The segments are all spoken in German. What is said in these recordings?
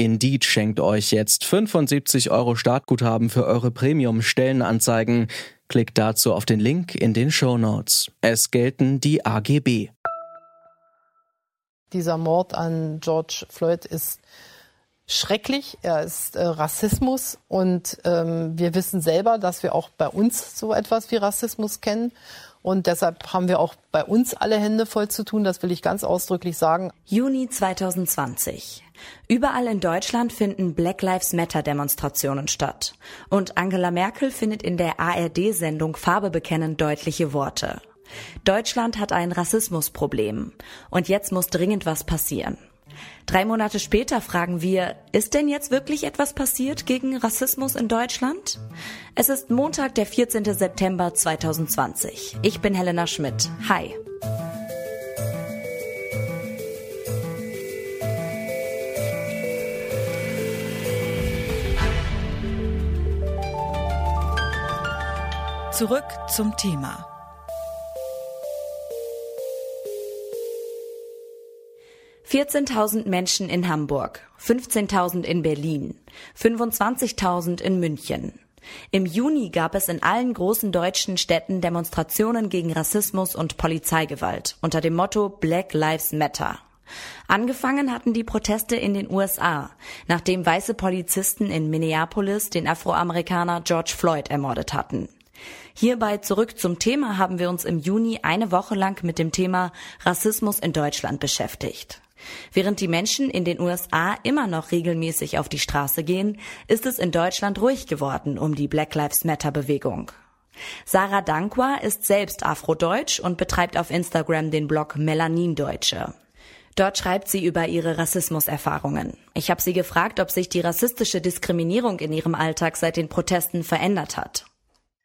Indeed schenkt euch jetzt 75 Euro Startguthaben für eure Premium-Stellenanzeigen. Klickt dazu auf den Link in den Show Notes. Es gelten die AGB. Dieser Mord an George Floyd ist schrecklich. Er ist äh, Rassismus und ähm, wir wissen selber, dass wir auch bei uns so etwas wie Rassismus kennen. Und deshalb haben wir auch bei uns alle Hände voll zu tun. Das will ich ganz ausdrücklich sagen. Juni 2020. Überall in Deutschland finden Black Lives Matter Demonstrationen statt. Und Angela Merkel findet in der ARD-Sendung Farbe bekennen deutliche Worte. Deutschland hat ein Rassismusproblem. Und jetzt muss dringend was passieren. Drei Monate später fragen wir, ist denn jetzt wirklich etwas passiert gegen Rassismus in Deutschland? Es ist Montag, der 14. September 2020. Ich bin Helena Schmidt. Hi. Zurück zum Thema. 14.000 Menschen in Hamburg, 15.000 in Berlin, 25.000 in München. Im Juni gab es in allen großen deutschen Städten Demonstrationen gegen Rassismus und Polizeigewalt unter dem Motto Black Lives Matter. Angefangen hatten die Proteste in den USA, nachdem weiße Polizisten in Minneapolis den Afroamerikaner George Floyd ermordet hatten. Hierbei zurück zum Thema haben wir uns im Juni eine Woche lang mit dem Thema Rassismus in Deutschland beschäftigt. Während die Menschen in den USA immer noch regelmäßig auf die Straße gehen, ist es in Deutschland ruhig geworden um die Black Lives Matter Bewegung. Sarah Dankwa ist selbst Afrodeutsch und betreibt auf Instagram den Blog Melanindeutsche. Dort schreibt sie über ihre Rassismuserfahrungen. Ich habe sie gefragt, ob sich die rassistische Diskriminierung in ihrem Alltag seit den Protesten verändert hat.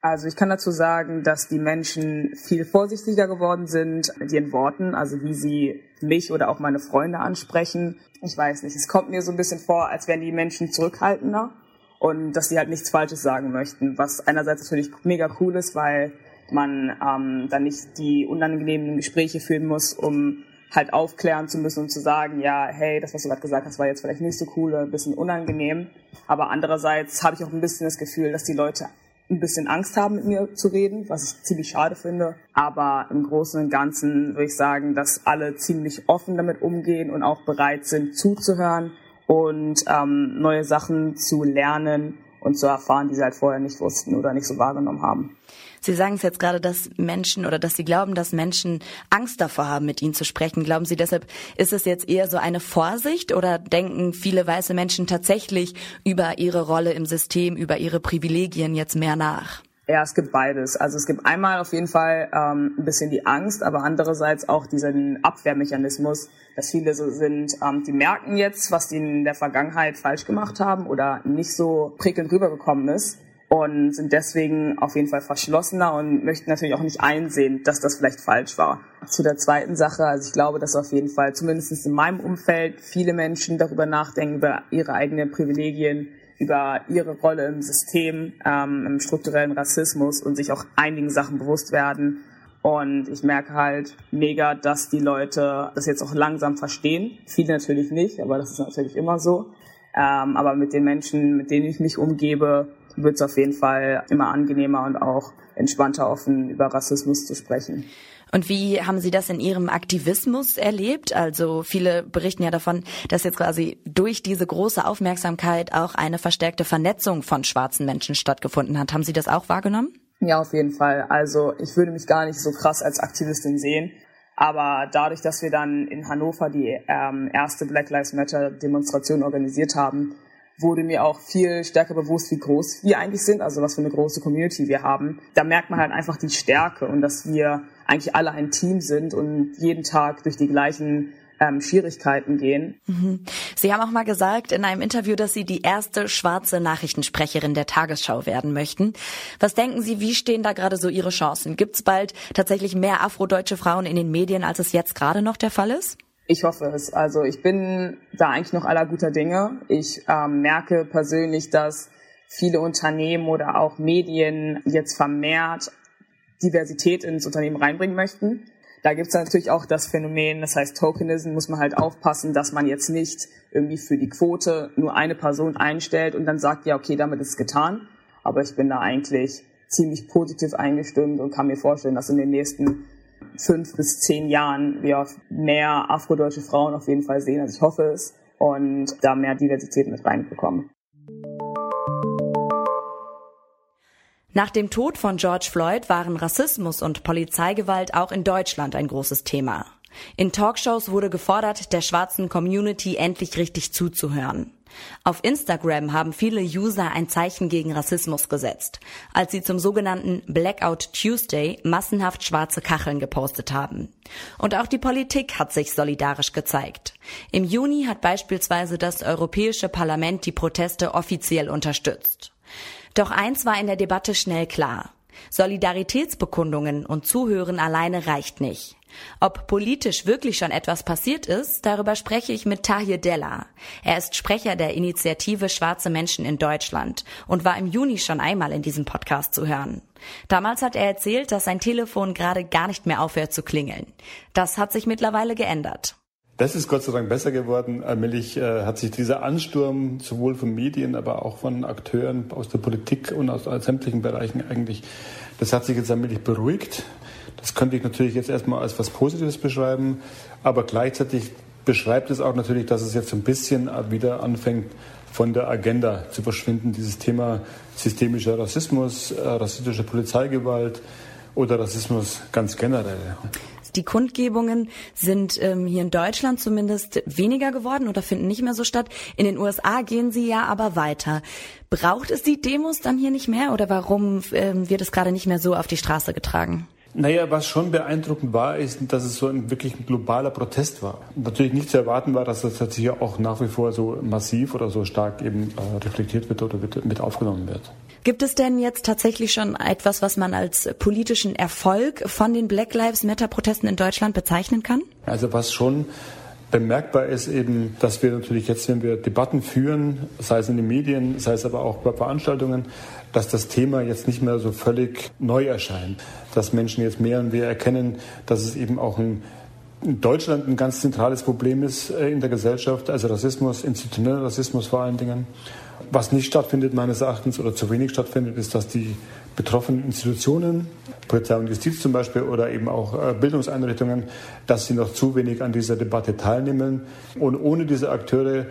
Also ich kann dazu sagen, dass die Menschen viel vorsichtiger geworden sind mit ihren Worten, also wie sie mich oder auch meine Freunde ansprechen. Ich weiß nicht, es kommt mir so ein bisschen vor, als wären die Menschen zurückhaltender und dass sie halt nichts Falsches sagen möchten, was einerseits natürlich mega cool ist, weil man ähm, dann nicht die unangenehmen Gespräche führen muss, um halt aufklären zu müssen und zu sagen, ja, hey, das, was du gerade gesagt hast, war jetzt vielleicht nicht so cool oder ein bisschen unangenehm. Aber andererseits habe ich auch ein bisschen das Gefühl, dass die Leute ein bisschen Angst haben, mit mir zu reden, was ich ziemlich schade finde. Aber im Großen und Ganzen würde ich sagen, dass alle ziemlich offen damit umgehen und auch bereit sind zuzuhören und ähm, neue Sachen zu lernen und zu erfahren, die sie halt vorher nicht wussten oder nicht so wahrgenommen haben. Sie sagen es jetzt gerade, dass Menschen oder dass Sie glauben, dass Menschen Angst davor haben, mit Ihnen zu sprechen. Glauben Sie deshalb, ist es jetzt eher so eine Vorsicht oder denken viele weiße Menschen tatsächlich über ihre Rolle im System, über ihre Privilegien jetzt mehr nach? Ja, es gibt beides. Also es gibt einmal auf jeden Fall ähm, ein bisschen die Angst, aber andererseits auch diesen Abwehrmechanismus, dass viele so sind, ähm, die merken jetzt, was die in der Vergangenheit falsch gemacht haben oder nicht so prickelnd rübergekommen ist und sind deswegen auf jeden Fall verschlossener und möchten natürlich auch nicht einsehen, dass das vielleicht falsch war. Zu der zweiten Sache, also ich glaube, dass auf jeden Fall zumindest in meinem Umfeld viele Menschen darüber nachdenken, über ihre eigenen Privilegien, über ihre Rolle im System, ähm, im strukturellen Rassismus und sich auch einigen Sachen bewusst werden. Und ich merke halt mega, dass die Leute das jetzt auch langsam verstehen. Viele natürlich nicht, aber das ist natürlich immer so. Ähm, aber mit den Menschen, mit denen ich mich umgebe, wird es auf jeden Fall immer angenehmer und auch entspannter offen über Rassismus zu sprechen. Und wie haben Sie das in Ihrem Aktivismus erlebt? Also viele berichten ja davon, dass jetzt quasi durch diese große Aufmerksamkeit auch eine verstärkte Vernetzung von schwarzen Menschen stattgefunden hat. Haben Sie das auch wahrgenommen? Ja, auf jeden Fall. Also ich würde mich gar nicht so krass als Aktivistin sehen. Aber dadurch, dass wir dann in Hannover die ähm, erste Black Lives Matter Demonstration organisiert haben, wurde mir auch viel stärker bewusst, wie groß wir eigentlich sind, also was für eine große Community wir haben. Da merkt man halt einfach die Stärke und dass wir eigentlich alle ein Team sind und jeden Tag durch die gleichen ähm, Schwierigkeiten gehen. Mhm. Sie haben auch mal gesagt in einem Interview, dass Sie die erste schwarze Nachrichtensprecherin der Tagesschau werden möchten. Was denken Sie, wie stehen da gerade so Ihre Chancen? Gibt es bald tatsächlich mehr afrodeutsche Frauen in den Medien, als es jetzt gerade noch der Fall ist? Ich hoffe es. Also ich bin da eigentlich noch aller guter Dinge. Ich ähm, merke persönlich, dass viele Unternehmen oder auch Medien jetzt vermehrt Diversität ins Unternehmen reinbringen möchten. Da gibt es natürlich auch das Phänomen, das heißt Tokenism, muss man halt aufpassen, dass man jetzt nicht irgendwie für die Quote nur eine Person einstellt und dann sagt, ja, okay, damit ist es getan. Aber ich bin da eigentlich ziemlich positiv eingestimmt und kann mir vorstellen, dass in den nächsten fünf bis zehn Jahren wir mehr afrodeutsche Frauen auf jeden Fall sehen. Also ich hoffe es und da mehr Diversität mit reinbekommen. Nach dem Tod von George Floyd waren Rassismus und Polizeigewalt auch in Deutschland ein großes Thema. In Talkshows wurde gefordert, der schwarzen Community endlich richtig zuzuhören. Auf Instagram haben viele User ein Zeichen gegen Rassismus gesetzt, als sie zum sogenannten Blackout Tuesday massenhaft schwarze Kacheln gepostet haben. Und auch die Politik hat sich solidarisch gezeigt. Im Juni hat beispielsweise das Europäische Parlament die Proteste offiziell unterstützt. Doch eins war in der Debatte schnell klar. Solidaritätsbekundungen und Zuhören alleine reicht nicht. Ob politisch wirklich schon etwas passiert ist, darüber spreche ich mit Tahir Della. Er ist Sprecher der Initiative Schwarze Menschen in Deutschland und war im Juni schon einmal in diesem Podcast zu hören. Damals hat er erzählt, dass sein Telefon gerade gar nicht mehr aufhört zu klingeln. Das hat sich mittlerweile geändert. Das ist Gott sei Dank besser geworden. Allmählich äh, hat sich dieser Ansturm sowohl von Medien, aber auch von Akteuren aus der Politik und aus, aus sämtlichen Bereichen eigentlich, das hat sich jetzt allmählich beruhigt. Das könnte ich natürlich jetzt erstmal als was Positives beschreiben, aber gleichzeitig beschreibt es auch natürlich, dass es jetzt ein bisschen wieder anfängt, von der Agenda zu verschwinden. Dieses Thema systemischer Rassismus, äh, rassistische Polizeigewalt oder Rassismus ganz generell. Die Kundgebungen sind ähm, hier in Deutschland zumindest weniger geworden oder finden nicht mehr so statt. In den USA gehen sie ja aber weiter. Braucht es die Demos dann hier nicht mehr oder warum ähm, wird es gerade nicht mehr so auf die Straße getragen? Naja, was schon beeindruckend war, ist, dass es so ein wirklich ein globaler Protest war. Natürlich nicht zu erwarten war, dass das tatsächlich auch nach wie vor so massiv oder so stark eben äh, reflektiert wird oder mit aufgenommen wird. Gibt es denn jetzt tatsächlich schon etwas, was man als politischen Erfolg von den Black Lives Matter Protesten in Deutschland bezeichnen kann? Also was schon bemerkbar ist eben, dass wir natürlich jetzt, wenn wir Debatten führen, sei es in den Medien, sei es aber auch bei Veranstaltungen, dass das Thema jetzt nicht mehr so völlig neu erscheint. Dass Menschen jetzt mehr und mehr erkennen, dass es eben auch ein in Deutschland ein ganz zentrales Problem ist äh, in der Gesellschaft, also Rassismus, institutioneller Rassismus vor allen Dingen. Was nicht stattfindet meines Erachtens oder zu wenig stattfindet, ist, dass die betroffenen Institutionen, Polizei und Justiz zum Beispiel oder eben auch äh, Bildungseinrichtungen, dass sie noch zu wenig an dieser Debatte teilnehmen. Und ohne diese Akteure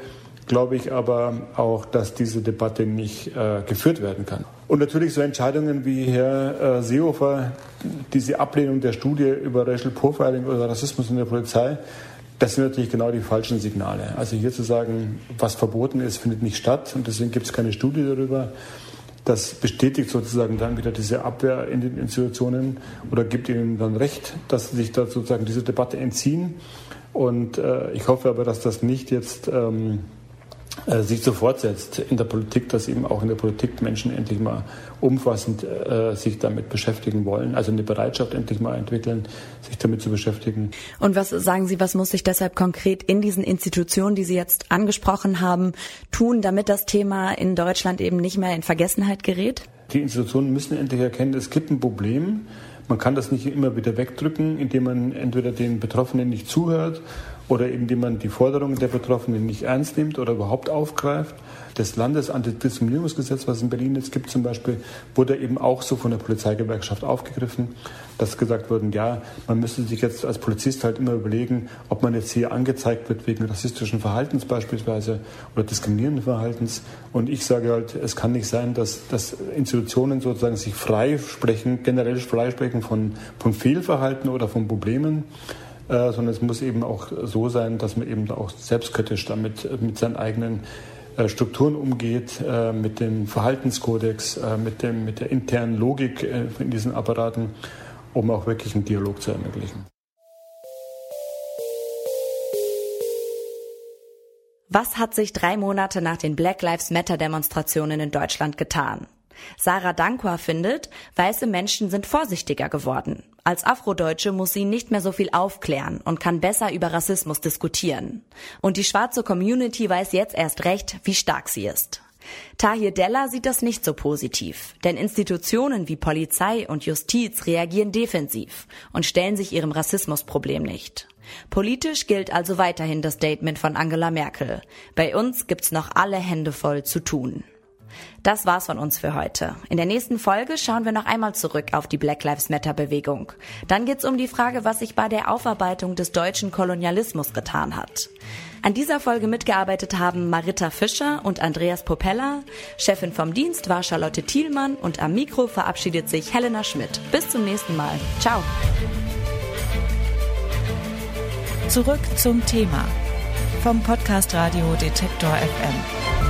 glaube ich aber auch, dass diese Debatte nicht äh, geführt werden kann. Und natürlich so Entscheidungen wie Herr äh, Seehofer, diese Ablehnung der Studie über Racial Profiling oder Rassismus in der Polizei, das sind natürlich genau die falschen Signale. Also hier zu sagen, was verboten ist, findet nicht statt und deswegen gibt es keine Studie darüber. Das bestätigt sozusagen dann wieder diese Abwehr in den Institutionen oder gibt ihnen dann recht, dass sie sich da sozusagen diese Debatte entziehen. Und äh, ich hoffe aber, dass das nicht jetzt ähm, äh, sich so fortsetzt in der Politik, dass eben auch in der Politik Menschen endlich mal umfassend äh, sich damit beschäftigen wollen, also eine Bereitschaft endlich mal entwickeln, sich damit zu beschäftigen. Und was sagen Sie, was muss sich deshalb konkret in diesen Institutionen, die Sie jetzt angesprochen haben, tun, damit das Thema in Deutschland eben nicht mehr in Vergessenheit gerät? Die Institutionen müssen endlich erkennen, es gibt ein Problem. Man kann das nicht immer wieder wegdrücken, indem man entweder den Betroffenen nicht zuhört oder indem man die Forderungen der Betroffenen nicht ernst nimmt oder überhaupt aufgreift. Das Landesantidiskriminierungsgesetz, was es in Berlin jetzt gibt zum Beispiel, wurde eben auch so von der Polizeigewerkschaft aufgegriffen, dass gesagt wurde, ja, man müsste sich jetzt als Polizist halt immer überlegen, ob man jetzt hier angezeigt wird wegen rassistischen Verhaltens beispielsweise oder diskriminierenden Verhaltens. Und ich sage halt, es kann nicht sein, dass, dass Institutionen sozusagen sich frei sprechen, generell frei sprechen von, von Fehlverhalten oder von Problemen äh, sondern es muss eben auch so sein, dass man eben auch selbstkritisch damit äh, mit seinen eigenen äh, Strukturen umgeht, äh, mit dem Verhaltenskodex, mit, dem, mit der internen Logik in diesen Apparaten, um auch wirklich einen Dialog zu ermöglichen. Was hat sich drei Monate nach den Black Lives Matter Demonstrationen in Deutschland getan? Sarah Dankwa findet, weiße Menschen sind vorsichtiger geworden. Als Afrodeutsche muss sie nicht mehr so viel aufklären und kann besser über Rassismus diskutieren. Und die schwarze Community weiß jetzt erst recht, wie stark sie ist. Tahir Della sieht das nicht so positiv, denn Institutionen wie Polizei und Justiz reagieren defensiv und stellen sich ihrem Rassismusproblem nicht. Politisch gilt also weiterhin das Statement von Angela Merkel. Bei uns gibt's noch alle Hände voll zu tun. Das war's von uns für heute. In der nächsten Folge schauen wir noch einmal zurück auf die Black Lives Matter Bewegung. Dann geht's um die Frage, was sich bei der Aufarbeitung des deutschen Kolonialismus getan hat. An dieser Folge mitgearbeitet haben Marita Fischer und Andreas Popella. Chefin vom Dienst war Charlotte Thielmann und am Mikro verabschiedet sich Helena Schmidt. Bis zum nächsten Mal. Ciao. Zurück zum Thema vom Podcast Radio Detektor FM.